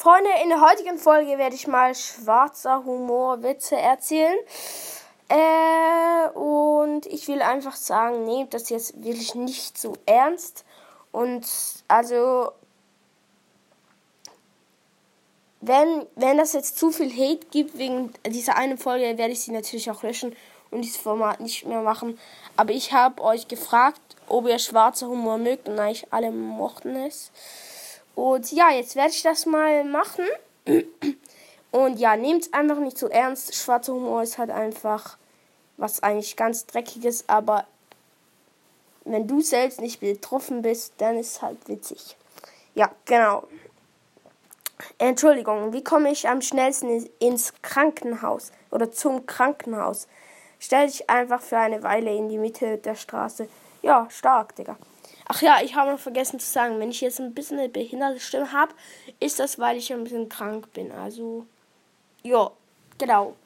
Freunde, in der heutigen Folge werde ich mal schwarzer Humor Witze erzählen. Äh, und ich will einfach sagen, nehmt das jetzt wirklich nicht so ernst. Und also, wenn, wenn das jetzt zu viel Hate gibt wegen dieser einen Folge, werde ich sie natürlich auch löschen und dieses Format nicht mehr machen. Aber ich habe euch gefragt, ob ihr schwarzer Humor mögt und eigentlich alle mochten es. Und ja, jetzt werde ich das mal machen. Und ja, nehmt es einfach nicht so ernst. Schwarzer Humor ist halt einfach was eigentlich ganz dreckiges, aber wenn du selbst nicht betroffen bist, dann ist es halt witzig. Ja, genau. Entschuldigung, wie komme ich am schnellsten ins Krankenhaus oder zum Krankenhaus? Stell dich einfach für eine Weile in die Mitte der Straße. Ja, stark, Digga. Ach ja, ich habe noch vergessen zu sagen, wenn ich jetzt ein bisschen eine behinderte Stimme habe, ist das, weil ich ein bisschen krank bin. Also, ja, genau.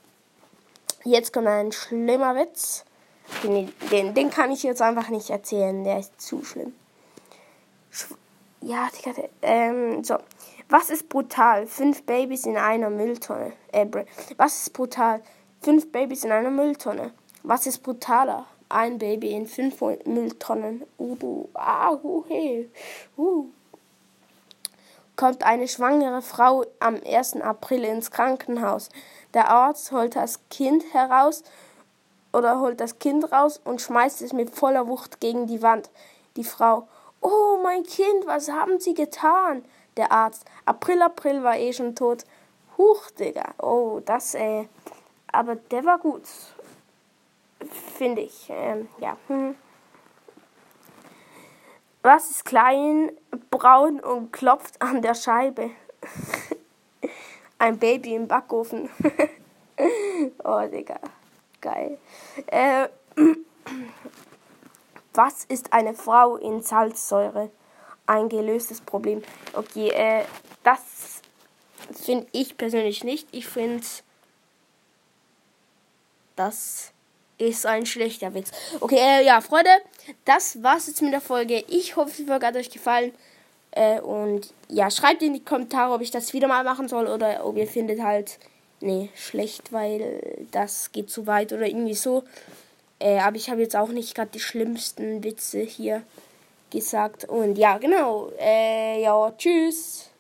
Jetzt kommt ein schlimmer Witz. Den, den, den kann ich jetzt einfach nicht erzählen, der ist zu schlimm. Sch ja, Digga, ähm, so. Was ist brutal? Fünf Babys in einer Mülltonne. Äh, was ist brutal? Fünf Babys in einer Mülltonne. Was ist brutaler? Ein Baby in fünf Mülltonnen. Uh, ah, uh, hey, uh. Kommt eine schwangere Frau am 1. April ins Krankenhaus. Der Arzt holt das Kind heraus oder holt das Kind raus und schmeißt es mit voller Wucht gegen die Wand. Die Frau. Oh, mein Kind, was haben Sie getan? Der Arzt. April, April war eh schon tot. Huch, Digga. Oh, das, äh aber der war gut. Finde ich. Ähm, ja. Hm. Was ist klein, braun und klopft an der Scheibe? Ein Baby im Backofen. oh, Digga. Geil. Äh, was ist eine Frau in Salzsäure? Ein gelöstes Problem. Okay, äh, das finde ich persönlich nicht. Ich finde das ist ein schlechter Witz. Okay, äh, ja, Freunde, das war's jetzt mit der Folge. Ich hoffe, die Folge hat euch gefallen. Äh, und ja, schreibt in die Kommentare, ob ich das wieder mal machen soll oder ob ihr findet halt, nee, schlecht, weil das geht zu weit oder irgendwie so. Äh, aber ich habe jetzt auch nicht gerade die schlimmsten Witze hier gesagt. Und ja, genau. Äh, ja, tschüss.